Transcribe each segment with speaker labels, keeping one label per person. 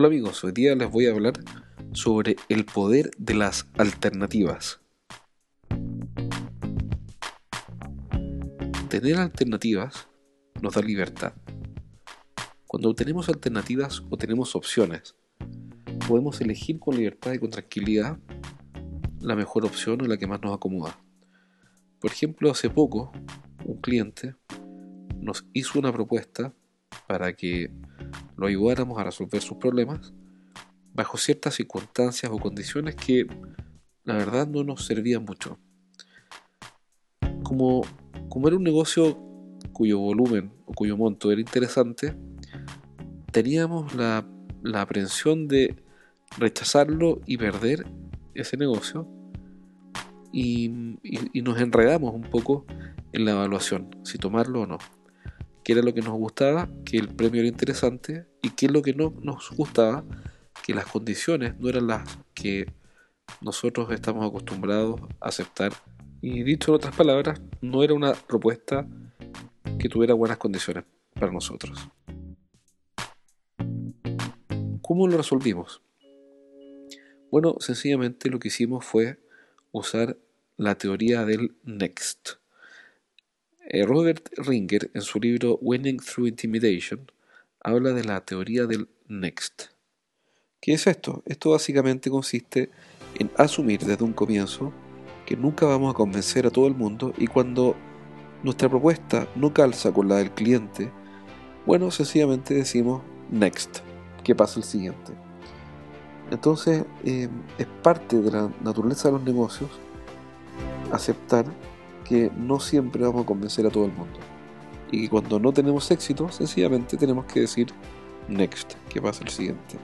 Speaker 1: Hola amigos, hoy día les voy a hablar sobre el poder de las alternativas. Tener alternativas nos da libertad. Cuando tenemos alternativas o tenemos opciones, podemos elegir con libertad y con tranquilidad la mejor opción o la que más nos acomoda. Por ejemplo, hace poco un cliente nos hizo una propuesta para que lo ayudáramos a resolver sus problemas bajo ciertas circunstancias o condiciones que la verdad no nos servían mucho. Como, como era un negocio cuyo volumen o cuyo monto era interesante, teníamos la, la aprensión de rechazarlo y perder ese negocio y, y, nos enredamos un poco en la evaluación, si tomarlo o no qué era lo que nos gustaba, que el premio era interesante y qué es lo que no nos gustaba, que las condiciones no eran las que nosotros estamos acostumbrados a aceptar. Y dicho en otras palabras, no era una propuesta que tuviera buenas condiciones para nosotros. ¿Cómo lo resolvimos? Bueno, sencillamente lo que hicimos fue usar la teoría del next. Eh, Robert Ringer, en su libro Winning Through Intimidation, habla de la teoría del next. ¿Qué es esto? Esto básicamente consiste en asumir desde un comienzo que nunca vamos a convencer a todo el mundo y cuando nuestra propuesta no calza con la del cliente, bueno, sencillamente decimos next, que pasa el siguiente. Entonces, eh, es parte de la naturaleza de los negocios aceptar que no siempre vamos a convencer a todo el mundo. Y que cuando no tenemos éxito, sencillamente tenemos que decir next, que pasa el siguiente.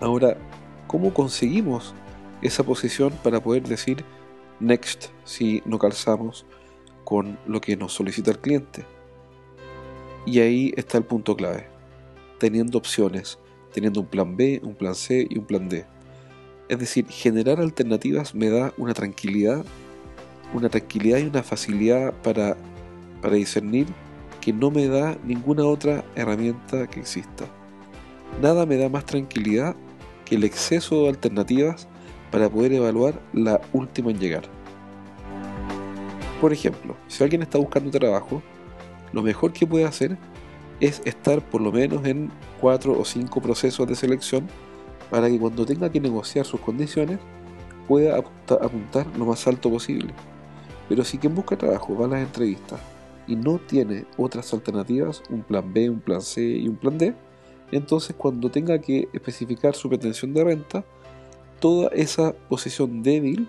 Speaker 1: Ahora, ¿cómo conseguimos esa posición para poder decir next si no calzamos con lo que nos solicita el cliente? Y ahí está el punto clave, teniendo opciones, teniendo un plan B, un plan C y un plan D es decir, generar alternativas me da una tranquilidad, una tranquilidad y una facilidad para, discernir que no me da ninguna otra herramienta que exista. Nada me da más tranquilidad que el exceso de alternativas para poder evaluar la última en llegar. Por ejemplo, si alguien está buscando trabajo, lo mejor que puede hacer es estar por lo menos en cuatro o cinco procesos de selección para que cuando tenga que negociar sus condiciones pueda apuntar lo más alto posible. Pero si quien busca trabajo va a las entrevistas y no tiene otras alternativas, un plan B, un plan C y un plan D, entonces cuando tenga que especificar su pretensión de renta, toda esa posición débil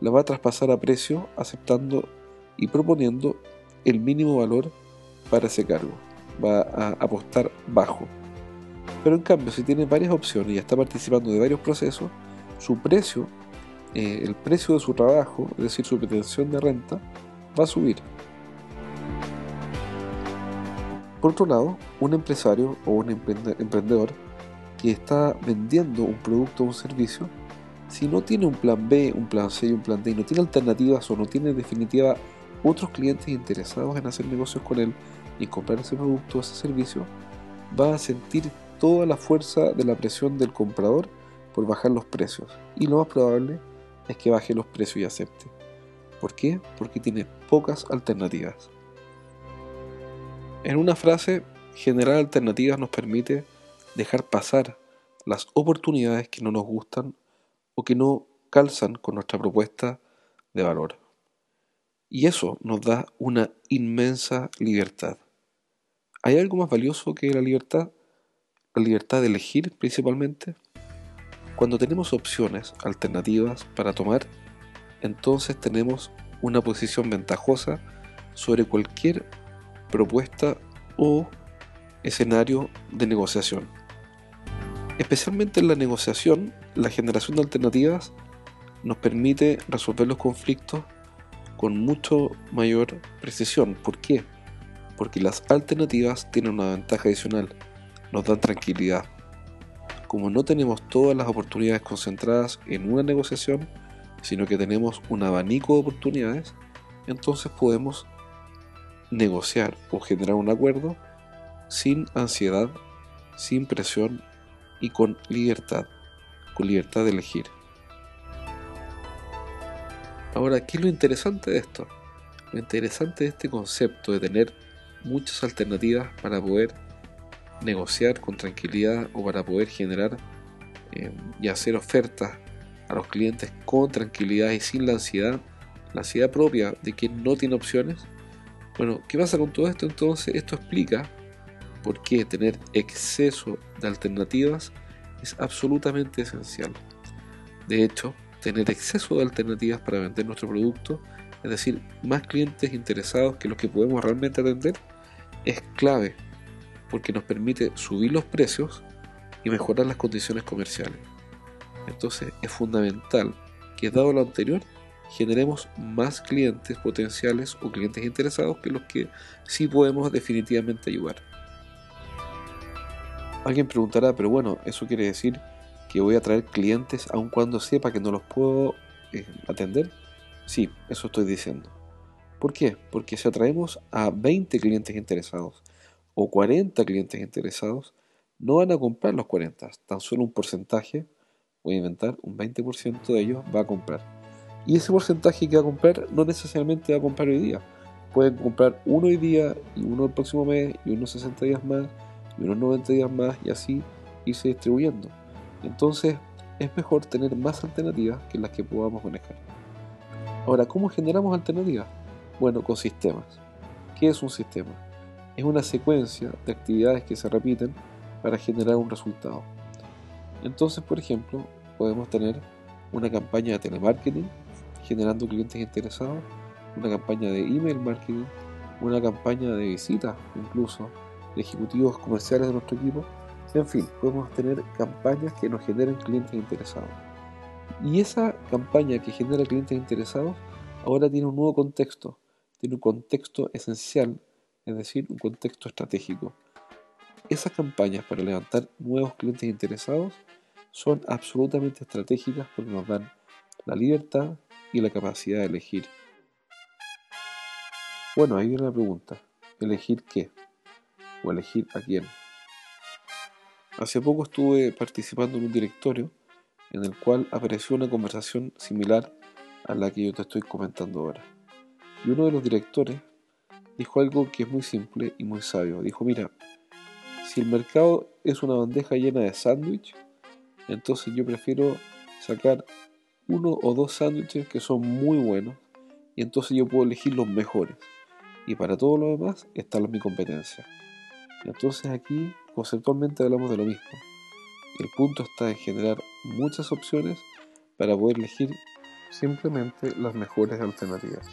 Speaker 1: la va a traspasar a precio aceptando y proponiendo el mínimo valor para ese cargo. Va a apostar bajo. Pero en cambio, si tiene varias opciones y está participando de varios procesos, su precio, eh, el precio de su trabajo, es decir, su pretensión de renta, va a subir. Por otro lado, un empresario o un emprendedor que está vendiendo un producto o un servicio, si no tiene un plan B, un plan C y un plan D, y no tiene alternativas o no tiene en definitiva otros clientes interesados en hacer negocios con él y comprar ese producto o ese servicio, va a sentir toda la fuerza de la presión del comprador por bajar los precios. Y lo más probable es que baje los precios y acepte. ¿Por qué? Porque tiene pocas alternativas. En una frase, generar alternativas nos permite dejar pasar las oportunidades que no nos gustan o que no calzan con nuestra propuesta de valor. Y eso nos da una inmensa libertad. ¿Hay algo más valioso que la libertad? La libertad de elegir principalmente. Cuando tenemos opciones alternativas para tomar, entonces tenemos una posición ventajosa sobre cualquier propuesta o escenario de negociación. Especialmente en la negociación, la generación de alternativas nos permite resolver los conflictos con mucho mayor precisión. ¿Por qué? Porque las alternativas tienen una ventaja adicional, nos dan tranquilidad. Como no tenemos todas las oportunidades concentradas en una negociación, sino que tenemos un abanico de oportunidades, entonces podemos negociar o generar un acuerdo sin ansiedad, sin presión y con libertad, con libertad de elegir. Ahora, ¿qué es lo interesante de esto? Lo interesante de este concepto de tener muchas alternativas para poder negociar con tranquilidad o para poder generar eh, y hacer ofertas a los clientes con tranquilidad y sin la ansiedad, la ansiedad propia de quien no tiene opciones. Bueno, ¿qué pasa con todo esto? Entonces, esto explica por qué tener exceso de alternativas es absolutamente esencial. De hecho, tener exceso de alternativas para vender nuestro producto, es decir, más clientes interesados que los que podemos realmente atender, es clave porque nos permite subir los precios y mejorar las condiciones comerciales. Entonces es fundamental que dado lo anterior, generemos más clientes potenciales o clientes interesados que los que sí podemos definitivamente ayudar. Alguien preguntará, pero bueno, eso quiere decir que voy a traer clientes aun cuando sepa que no los puedo eh, atender. Sí, eso estoy diciendo. ¿Por qué? Porque si atraemos a 20 clientes interesados o 40 clientes interesados, no van a comprar los 40, tan solo un porcentaje, voy a inventar, un 20% de ellos va a comprar. Y ese porcentaje que va a comprar no necesariamente va a comprar hoy día. Pueden comprar uno hoy día y uno el próximo mes y unos 60 días más y unos 90 días más y así irse distribuyendo. Entonces es mejor tener más alternativas que las que podamos manejar. Ahora, ¿cómo generamos alternativas? Bueno, con sistemas. ¿Qué es un sistema? Es una secuencia de actividades que se repiten para generar un resultado. Entonces, por ejemplo, podemos tener una campaña de telemarketing generando clientes interesados, una campaña de email marketing, una campaña de visitas incluso de ejecutivos comerciales de nuestro equipo en fin, podemos tener campañas que nos generen clientes interesados. Y esa campaña que genera clientes interesados ahora tiene un nuevo contexto, tiene un contexto esencial, es decir, un contexto estratégico. Esas campañas para levantar nuevos clientes interesados son absolutamente estratégicas porque nos dan la libertad y la capacidad de elegir. Bueno, ahí viene la pregunta, ¿elegir qué? ¿O elegir a quién? Hace poco estuve participando en un directorio en el cual apareció una conversación similar a la que yo te estoy comentando ahora. Y uno de los directores dijo algo que es muy simple y muy sabio. Dijo, mira, si el mercado es una bandeja llena de sándwich, entonces yo prefiero sacar uno o dos sándwiches que son muy buenos y entonces yo puedo elegir los mejores. Y para todo lo demás está mi competencia. Entonces aquí conceptualmente hablamos de lo mismo. El punto está en generar muchas opciones para poder elegir simplemente las mejores alternativas.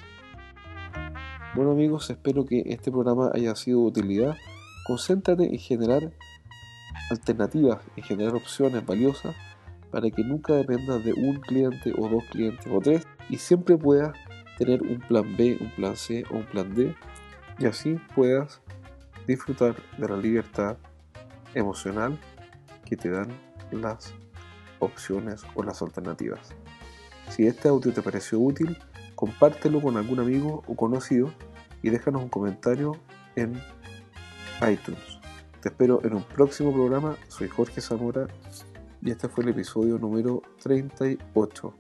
Speaker 1: Bueno amigos, espero que este programa haya sido de utilidad. Concéntrate en generar alternativas, en generar opciones valiosas para que nunca dependas de un cliente o dos clientes o tres y siempre puedas tener un plan B, un plan C o un plan D y así puedas disfrutar de la libertad emocional que te dan las opciones o las alternativas. Si este audio te pareció útil, compártelo con algún amigo o conocido y déjanos un comentario en iTunes. Te espero en un próximo programa. Soy Jorge Zamora y este fue el episodio número 38.